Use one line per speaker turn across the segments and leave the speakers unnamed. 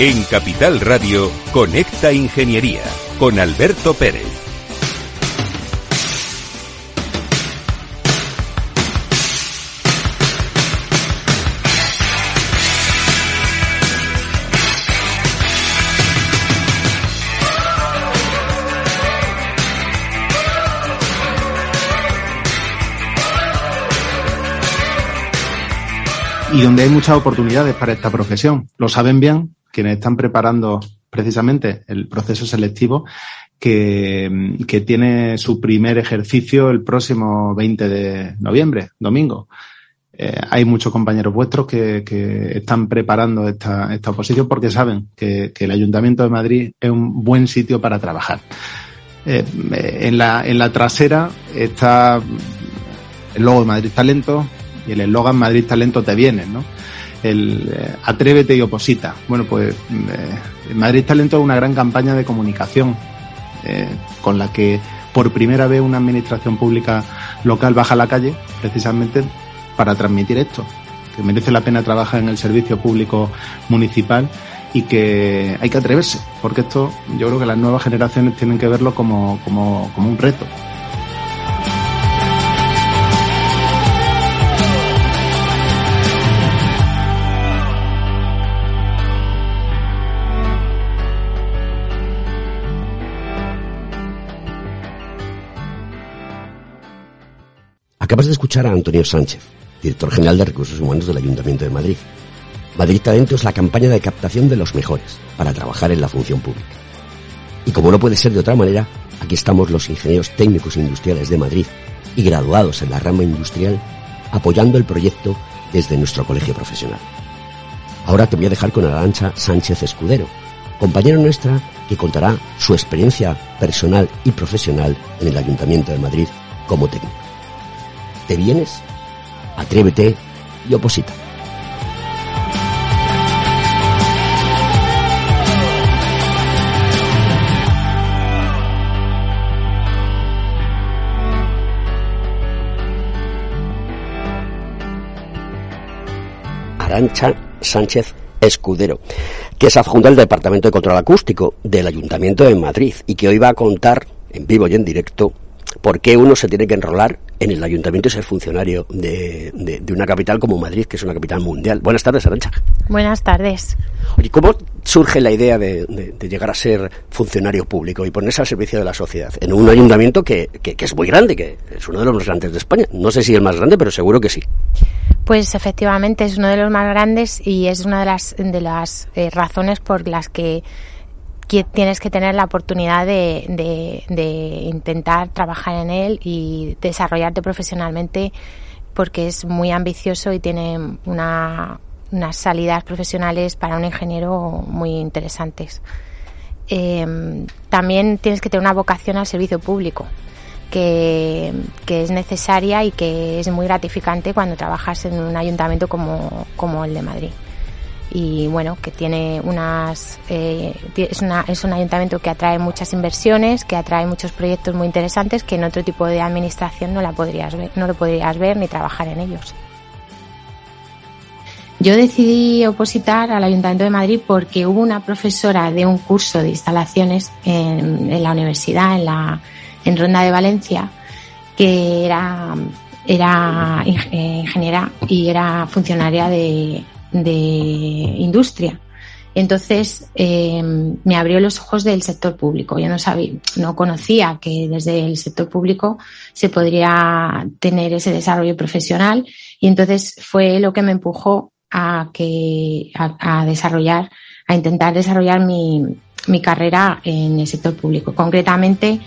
En Capital Radio, Conecta Ingeniería con Alberto Pérez.
y donde hay muchas oportunidades para esta profesión. Lo saben bien quienes están preparando precisamente el proceso selectivo que, que, tiene su primer ejercicio el próximo 20 de noviembre, domingo. Eh, hay muchos compañeros vuestros que, que están preparando esta, esta, oposición porque saben que, que, el Ayuntamiento de Madrid es un buen sitio para trabajar. Eh, en, la, en la trasera está el logo de Madrid Talento, y el eslogan Madrid Talento te viene, ¿no? El eh, atrévete y oposita. Bueno, pues eh, Madrid Talento es una gran campaña de comunicación eh, con la que por primera vez una administración pública local baja a la calle precisamente para transmitir esto, que merece la pena trabajar en el servicio público municipal y que hay que atreverse, porque esto yo creo que las nuevas generaciones tienen que verlo como, como, como un reto.
Acabas de escuchar a Antonio Sánchez, director general de Recursos Humanos del Ayuntamiento de Madrid. Madrid Talento es la campaña de captación de los mejores para trabajar en la función pública. Y como no puede ser de otra manera, aquí estamos los ingenieros técnicos industriales de Madrid y graduados en la rama industrial apoyando el proyecto desde nuestro colegio profesional. Ahora te voy a dejar con Arancha Sánchez Escudero, compañera nuestra que contará su experiencia personal y profesional en el Ayuntamiento de Madrid como técnico. ¿Te vienes? Atrévete y oposita. Arancha Sánchez Escudero, que es adjunta del Departamento de Control Acústico del Ayuntamiento de Madrid y que hoy va a contar en vivo y en directo por qué uno se tiene que enrolar en el ayuntamiento y ser funcionario de, de, una capital como Madrid, que es una capital mundial. Buenas tardes, Arancha.
Buenas tardes.
Oye, ¿cómo surge la idea de, de, llegar a ser funcionario público y ponerse al servicio de la sociedad en un ayuntamiento que, que, que, es muy grande, que es uno de los más grandes de España? No sé si el más grande, pero seguro que sí.
Pues efectivamente es uno de los más grandes y es una de las, de las eh, razones por las que tienes que tener la oportunidad de, intentar trabajar en él y desarrollarte profesionalmente porque es muy ambicioso y tiene unas salidas profesionales para un ingeniero muy interesantes. Em, también tienes que tener una vocación al servicio público, que, es necesaria y que es muy gratificante cuando trabajas en un ayuntamiento como el de Madrid y bueno, que tiene unas, eh, es, un ayuntamiento que atrae muchas inversiones, que atrae muchos proyectos muy interesantes que en otro tipo de administración no la podrías ver, no lo podrías ver ni trabajar en ellos. Yo decidí opositar al Ayuntamiento de Madrid porque hubo una profesora de un curso de instalaciones en, en la universidad, en la en Ronda de Valencia, que era era ingeniera y era funcionaria de, de industria. Entonces eh, me abrió los ojos del sector público. Yo no sabía, no conocía que desde el sector público se podría tener ese desarrollo profesional y entonces fue lo que me empujó a que a, desarrollar, a intentar desarrollar mi, mi, carrera en el sector público. Concretamente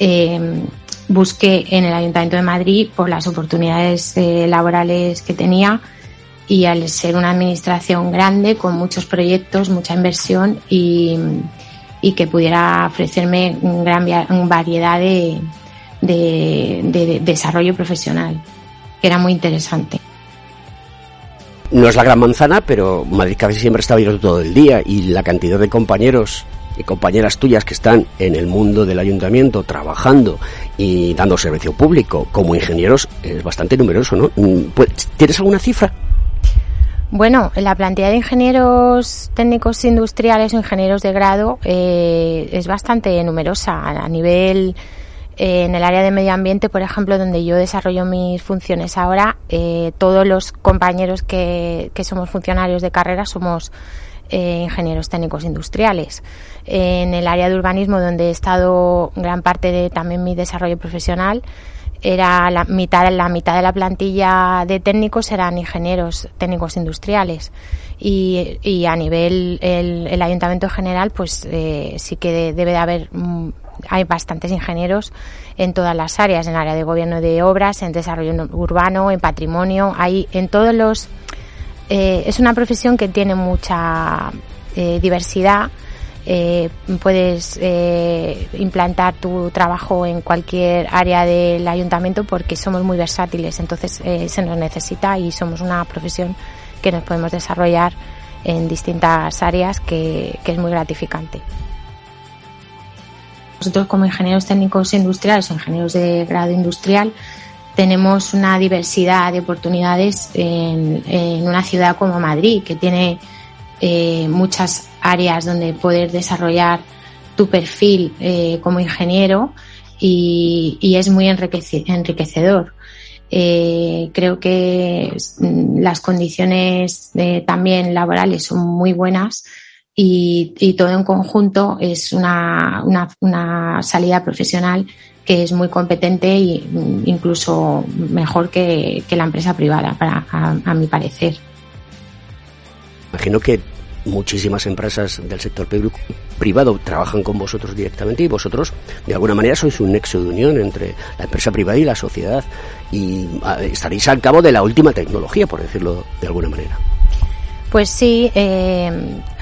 eh, busqué en el Ayuntamiento de Madrid por las oportunidades eh, laborales que tenía y al ser una administración grande con muchos proyectos, mucha inversión y, y que pudiera ofrecerme una gran variedad de, de, de, desarrollo profesional, que era muy interesante.
No es la gran manzana, pero Madrid casi siempre está abierto todo el día y la cantidad de compañeros y compañeras tuyas que están en el mundo del ayuntamiento trabajando y dando servicio público como ingenieros es bastante numeroso, ¿no? ¿Tienes alguna cifra?
Bueno, la plantilla de ingenieros técnicos industriales o ingenieros de grado eh, es bastante numerosa a nivel eh, en el área de medio ambiente, por ejemplo, donde yo desarrollo mis funciones ahora, eh, todos los compañeros que, que, somos funcionarios de carrera somos ingenieros técnicos industriales. En el área de urbanismo, donde he estado gran parte de también mi desarrollo profesional, era la mitad, la mitad de la plantilla de técnicos eran ingenieros técnicos industriales. Y, y a nivel el, el, ayuntamiento general pues eh, sí que debe de haber mm, hay bastantes ingenieros en todas las áreas en área de gobierno de obras en desarrollo urbano en patrimonio. Hay en todos los eh, es una profesión que tiene mucha eh, diversidad eh, puedes eh, implantar tu trabajo en cualquier área del ayuntamiento porque somos muy versátiles, entonces eh, se nos necesita y somos una profesión que nos podemos desarrollar en distintas áreas que, es muy gratificante. Nosotros como ingenieros técnicos industriales ingenieros de grado industrial tenemos una diversidad de oportunidades en, una ciudad como Madrid, que tiene muchas áreas donde poder desarrollar tu perfil eh, como ingeniero y, es muy enriquecedor. Eh, creo que las condiciones de, también laborales son muy buenas y, todo en conjunto es una, una, salida profesional que es muy competente e incluso mejor que, que la empresa privada, para, a, a mi parecer.
Imagino que muchísimas empresas del sector privado trabajan con vosotros directamente y vosotros de alguna manera sois un nexo de unión entre la empresa privada y la sociedad y ah, estaréis al cabo de la última tecnología, por decirlo de alguna manera.
Pues sí, eh,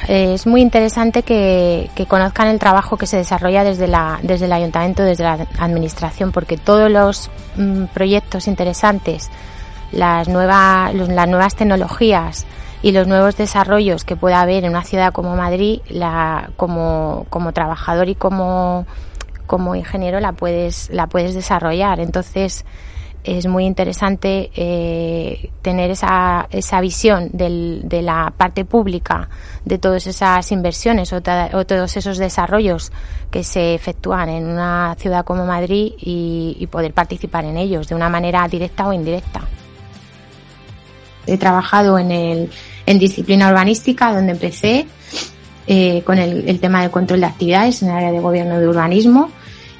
es muy interesante que, conozcan el trabajo que se desarrolla desde, la, desde el ayuntamiento, desde la administración, porque todos los mm, proyectos interesantes, las, nuevas las nuevas tecnologías, y los nuevos desarrollos que pueda haber en una ciudad como Madrid, la, como, como trabajador y como, como ingeniero la puedes, la puedes desarrollar. Entonces, es muy interesante eh, tener esa, esa visión del, de la parte pública de todas esas inversiones o, o, todos esos desarrollos que se efectúan en una ciudad como Madrid y, y poder participar en ellos de una manera directa o indirecta. He trabajado en, el, en disciplina urbanística, donde empecé eh, con el, tema del control de actividades en el área de gobierno de urbanismo.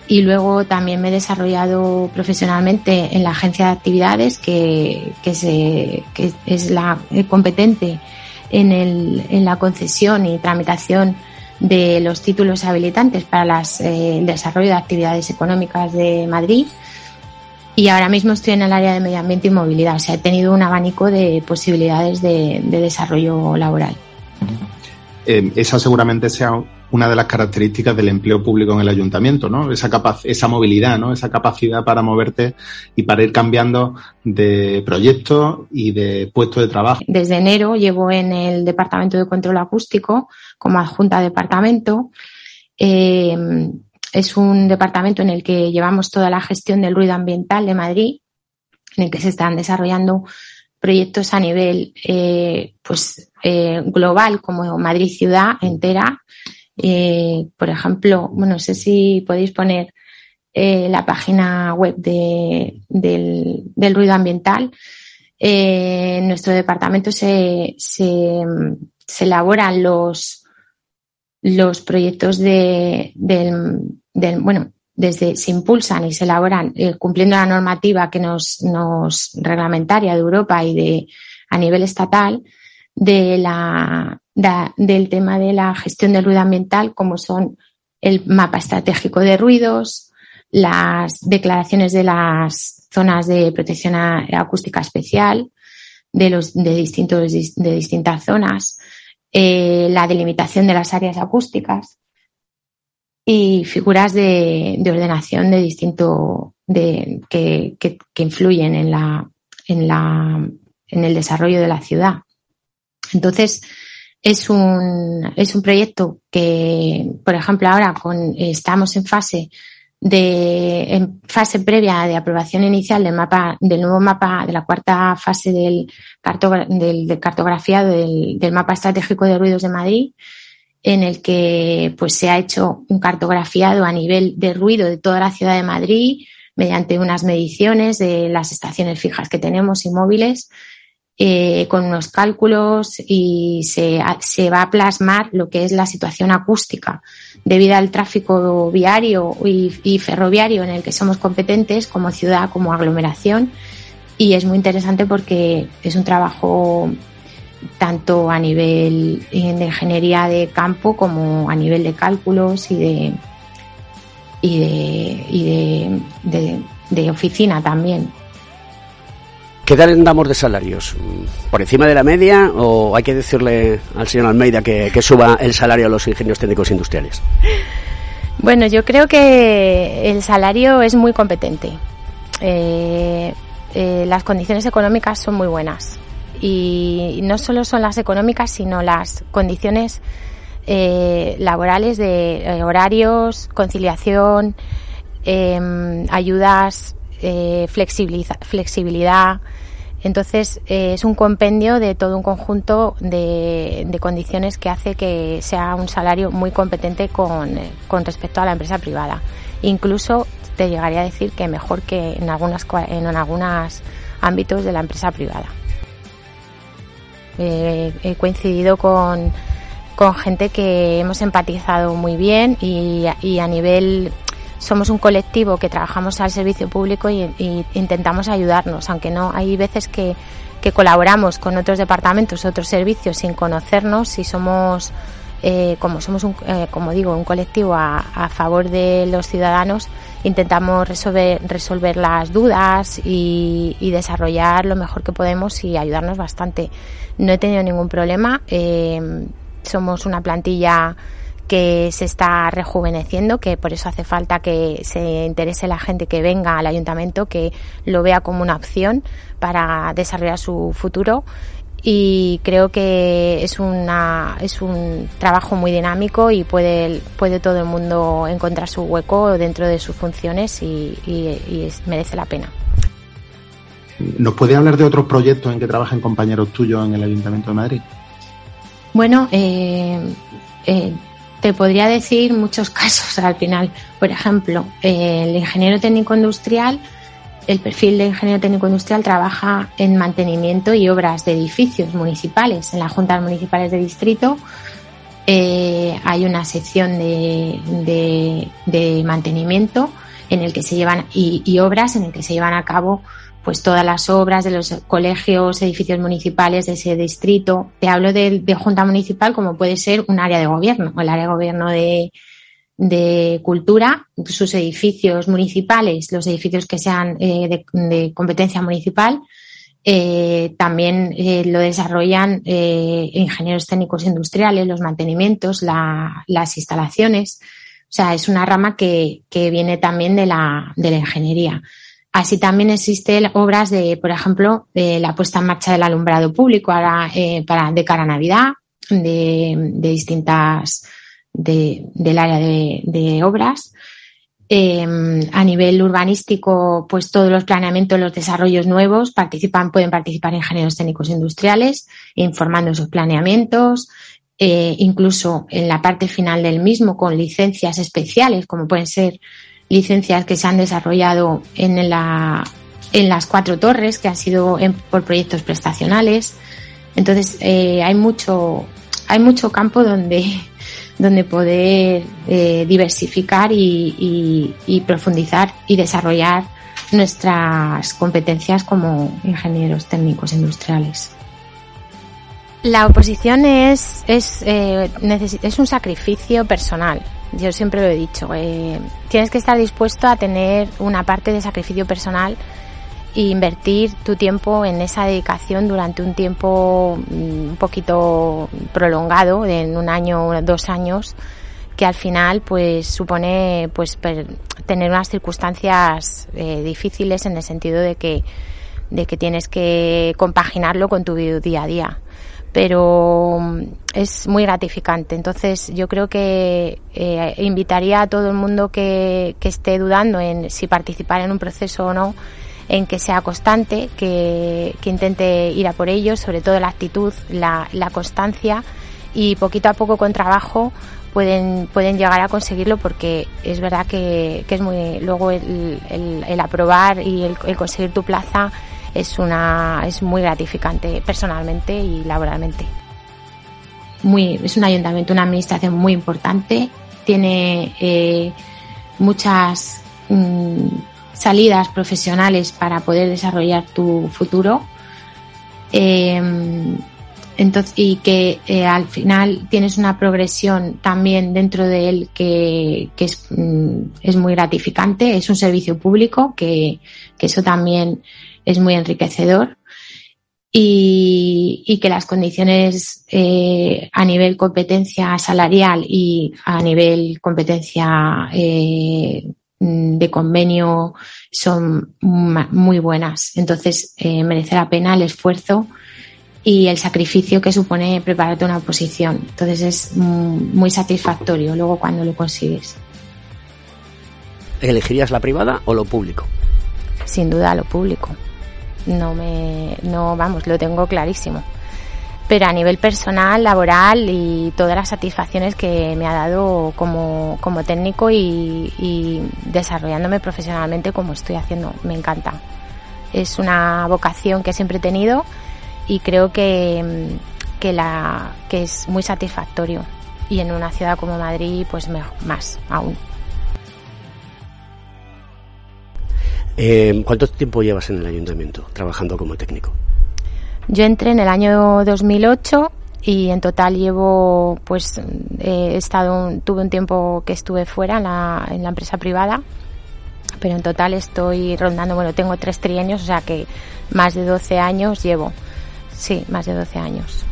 Y luego también me he desarrollado profesionalmente en la agencia de actividades, que, que, es la competente en, el, en la concesión y tramitación de los títulos habilitantes para eh, el desarrollo de actividades económicas de Madrid y ahora mismo estoy en el área de medio ambiente y movilidad. O sea, he tenido un abanico de posibilidades de, de desarrollo laboral.
Eh, esa seguramente sea una de las características del empleo público en el ayuntamiento, ¿no? Esa, capaz, esa movilidad, ¿no? Esa capacidad para moverte y para ir cambiando de proyecto y de puesto de trabajo.
Desde enero llevo en el Departamento de Control Acústico como adjunta de departamento. Eh, es un departamento en el que llevamos toda la gestión del ruido ambiental de Madrid, en el que se están desarrollando proyectos a nivel eh, pues eh, global como Madrid ciudad entera. Eh, por ejemplo, bueno, no sé si podéis poner la página web de, del, del, ruido ambiental. En nuestro departamento se, se elaboran los, los proyectos de, del, del, bueno, desde se impulsan y se elaboran eh, cumpliendo la normativa que nos, nos reglamentaria de Europa y de a nivel estatal de la, de, del tema de la gestión del ruido ambiental, como son el mapa estratégico de ruidos, las declaraciones de las zonas de protección acústica especial de los de distintos de distintas zonas, eh, la delimitación de las áreas acústicas y figuras de, de ordenación de distinto de, que, que, que, influyen en la, en la en el desarrollo de la ciudad. Entonces, es un, es un proyecto que, por ejemplo, ahora con, estamos en fase de en fase previa de aprobación inicial del mapa del nuevo mapa de la cuarta fase del, del, cartografiado del, del, mapa estratégico de ruidos de Madrid en el que pues se ha hecho un cartografiado a nivel de ruido de toda la ciudad de Madrid mediante unas mediciones de las estaciones fijas que tenemos y móviles eh, con unos cálculos y se, se, va a plasmar lo que es la situación acústica debido al tráfico viario y, ferroviario en el que somos competentes como ciudad, como aglomeración. Y es muy interesante porque es un trabajo tanto a nivel de ingeniería de campo como a nivel de cálculos y de, y de, y de oficina también.
¿Qué tal andamos de salarios? ¿Por encima de la media o hay que decirle al señor Almeida que, suba el salario a los ingenieros técnicos industriales?
Bueno, yo creo que el salario es muy competente. Eh, eh, las condiciones económicas son muy buenas. Y no solo son las económicas, sino las condiciones eh, laborales de horarios, conciliación, em, ayudas, flexibilidad entonces eh, es un compendio de todo un conjunto de, condiciones que hace que sea un salario muy competente con, eh, con, respecto a la empresa privada. Incluso te llegaría a decir que mejor que en algunas en algunos ámbitos de la empresa privada. Eh, he coincidido con, con gente que hemos empatizado muy bien y a nivel somos un colectivo que trabajamos al servicio público y, intentamos ayudarnos, aunque no hay veces que, colaboramos con otros departamentos, otros servicios sin conocernos y somos eh, como somos un, eh, como digo un colectivo a, favor de los ciudadanos intentamos resolver resolver las dudas y, desarrollar lo mejor que podemos y ayudarnos bastante. No he tenido ningún problema eh, somos una plantilla que se está rejuveneciendo, que por eso hace falta que se interese la gente que venga al ayuntamiento, que lo vea como una opción para desarrollar su futuro y creo que es una es un trabajo muy dinámico y puede puede todo el mundo encontrar su hueco dentro de sus funciones y, merece la pena.
¿Nos puede hablar de otros proyectos en que trabajen compañeros tuyos en el Ayuntamiento de Madrid?
Bueno, eh, eh, te podría decir muchos casos al final. Por ejemplo, el ingeniero técnico industrial, el perfil de ingeniero técnico industrial trabaja en mantenimiento y obras de edificios municipales. En las juntas municipales de distrito eh, hay una sección de, de, mantenimiento en el que se llevan y, y obras en el que se llevan a cabo pues todas las obras de los colegios, edificios municipales de ese distrito. Te hablo de, junta municipal como puede ser un área de gobierno, el área de gobierno de, cultura, sus edificios municipales, los edificios que sean eh, de, competencia municipal, eh, también eh, lo desarrollan ingenieros técnicos industriales, los mantenimientos, las instalaciones. O sea, es una rama que, que viene también de la, de la ingeniería. Así también existen obras de, por ejemplo, de la puesta en marcha del alumbrado público eh, para, de cara a Navidad, de, distintas, del área de, obras. Em, a nivel urbanístico, pues todos los planeamientos, los desarrollos nuevos participan, pueden participar ingenieros técnicos industriales, informando sus planeamientos, eh, incluso en la parte final del mismo con licencias especiales, como pueden ser licencias que se han desarrollado en, la, en las cuatro torres, que han sido por proyectos prestacionales. Entonces, eh, hay mucho, hay mucho campo donde, donde poder eh, diversificar y, y, profundizar y desarrollar nuestras competencias como ingenieros técnicos industriales. La oposición es, es, eh, es un sacrificio personal. Yo siempre lo he dicho. Eh, tienes que estar dispuesto a tener una parte de sacrificio personal e invertir tu tiempo en esa dedicación durante un tiempo mm, un poquito prolongado, en un año dos años, que al final pues supone pues tener unas circunstancias eh, difíciles en el sentido de que de que tienes que compaginarlo con tu día a día pero mm, es muy gratificante. Entonces yo creo que eh, invitaría a todo el mundo que, que esté dudando en si participar en un proceso o no, en que sea constante, que, que intente ir a por ello, sobre todo la actitud, la, la constancia y poquito a poco con trabajo pueden, pueden llegar a conseguirlo porque es verdad que, que es muy, luego el, el, el aprobar y el, el, conseguir tu plaza es una, es muy gratificante personalmente y laboralmente. Muy, es un ayuntamiento, una administración muy importante, tiene eh, muchas mmm, salidas profesionales para poder desarrollar tu futuro. Eh, entonces, y que eh, al final tienes una progresión también dentro de él que, que es, mm, es, muy gratificante. Es un servicio público que, que eso también es muy enriquecedor. Y, y que las condiciones eh, a nivel competencia salarial y a nivel competencia eh, de convenio son muy buenas. Entonces, eh, merece la pena el esfuerzo y el sacrificio que supone prepararte una oposición. Entonces es muy satisfactorio luego cuando lo consigues.
¿Elegirías la privada o lo público?
Sin duda lo público. No me, no, vamos, lo tengo clarísimo. Pero a nivel personal, laboral y todas las satisfacciones que me ha dado como, como técnico y, desarrollándome profesionalmente como estoy haciendo, me encanta. Es una vocación que siempre he tenido y creo que, que, la, que es muy satisfactorio. Y en una ciudad como Madrid, pues más aún.
Eh, ¿Cuánto tiempo llevas en el ayuntamiento trabajando como técnico?
Yo entré en el año 2008 y en total llevo, pues, he estado, tuve un tiempo que estuve fuera en la, en la empresa privada, pero en total estoy rondando, bueno, tengo tres trienios, o sea que más de 12 años llevo. Sí, más de 12 años.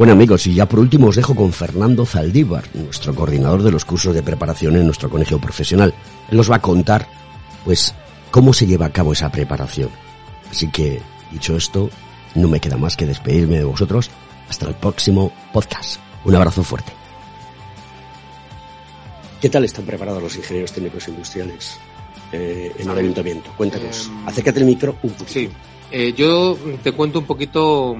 Bueno amigos, y ya por último os dejo con Fernando Zaldívar, nuestro coordinador de los cursos de preparación en nuestro colegio profesional. Él nos va a contar, pues, cómo se lleva a cabo esa preparación. Así que, dicho esto, no me queda más que despedirme de vosotros. Hasta el próximo podcast. Un abrazo fuerte. ¿Qué tal están preparados los ingenieros técnicos industriales? eh, en el ayuntamiento. Cuéntanos. Eh, Acércate el micro un poquito.
Sí, eh, yo te cuento un poquito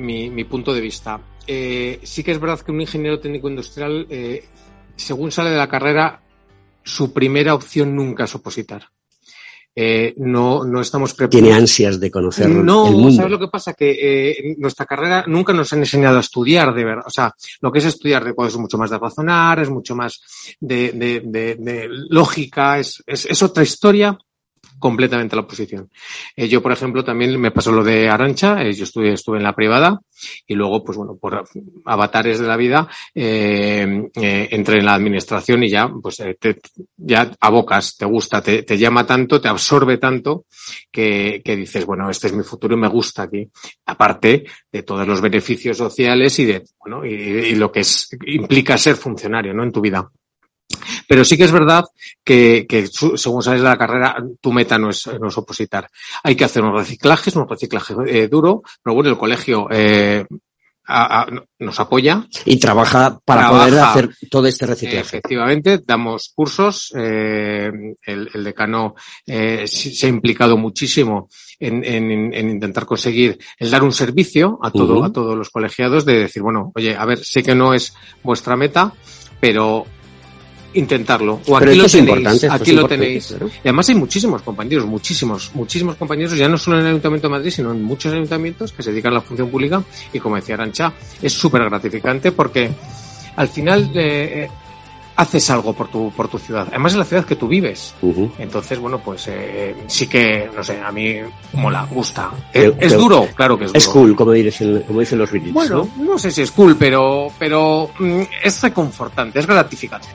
mi, mi punto de vista. Eh, sí que es verdad que un ingeniero técnico industrial, eh, según sale de la carrera, su primera opción nunca es opositar. Eh, no, no estamos preparados.
Tiene ansias de conocer
no,
el mundo.
¿sabes lo que pasa? Que eh, nuestra carrera nunca nos han enseñado a estudiar de verdad. O sea, lo que es estudiar de es mucho más de razonar, es mucho más de, de, de, de lógica, es, es, es otra historia completamente la oposición. Eh, yo, por ejemplo, también me pasó lo de Arancha, eh, yo estuve, estuve en la privada y luego, pues bueno, por avatares de la vida, eh, entré en la administración y ya, pues te, ya abocas, te gusta, te, llama tanto, te absorbe tanto que, que dices, bueno, este es mi futuro y me gusta aquí. Aparte de todos los beneficios sociales y de, bueno, y, lo que implica ser funcionario, ¿no? En tu vida. Pero sí que es verdad que, que, según sales de la carrera, tu meta no es, no es opositar. Hay que hacer un reciclaje, es un reciclaje eh, duro, pero bueno, el colegio eh, a, a, nos apoya.
Y trabaja para trabaja, poder hacer todo este reciclaje.
Efectivamente, damos cursos. Eh, el, el, decano eh, se ha implicado muchísimo en, en, en, intentar conseguir el dar un servicio a todo, uh -huh. a todos los colegiados de decir, bueno, oye, a ver, sé que no es vuestra meta, pero intentarlo. O
Pero
aquí lo
es
tenéis,
importante,
aquí
es
lo tenéis.
claro.
Y además hay muchísimos compañeros, muchísimos, muchísimos compañeros, ya no solo en el Ayuntamiento de Madrid, sino en muchos ayuntamientos que se dedican a la función pública y como decía Arancha, es súper gratificante porque al final eh, haces algo por tu, por tu ciudad. Además es la ciudad que tú vives.
Uh -huh.
Entonces, bueno, pues eh, sí que, no sé, a mí mola, gusta. Es, es duro, claro que es duro.
Es cool, como dicen, como dicen los British,
Bueno,
¿no?
no sé si es cool, pero, pero mm, es reconfortante, es gratificante.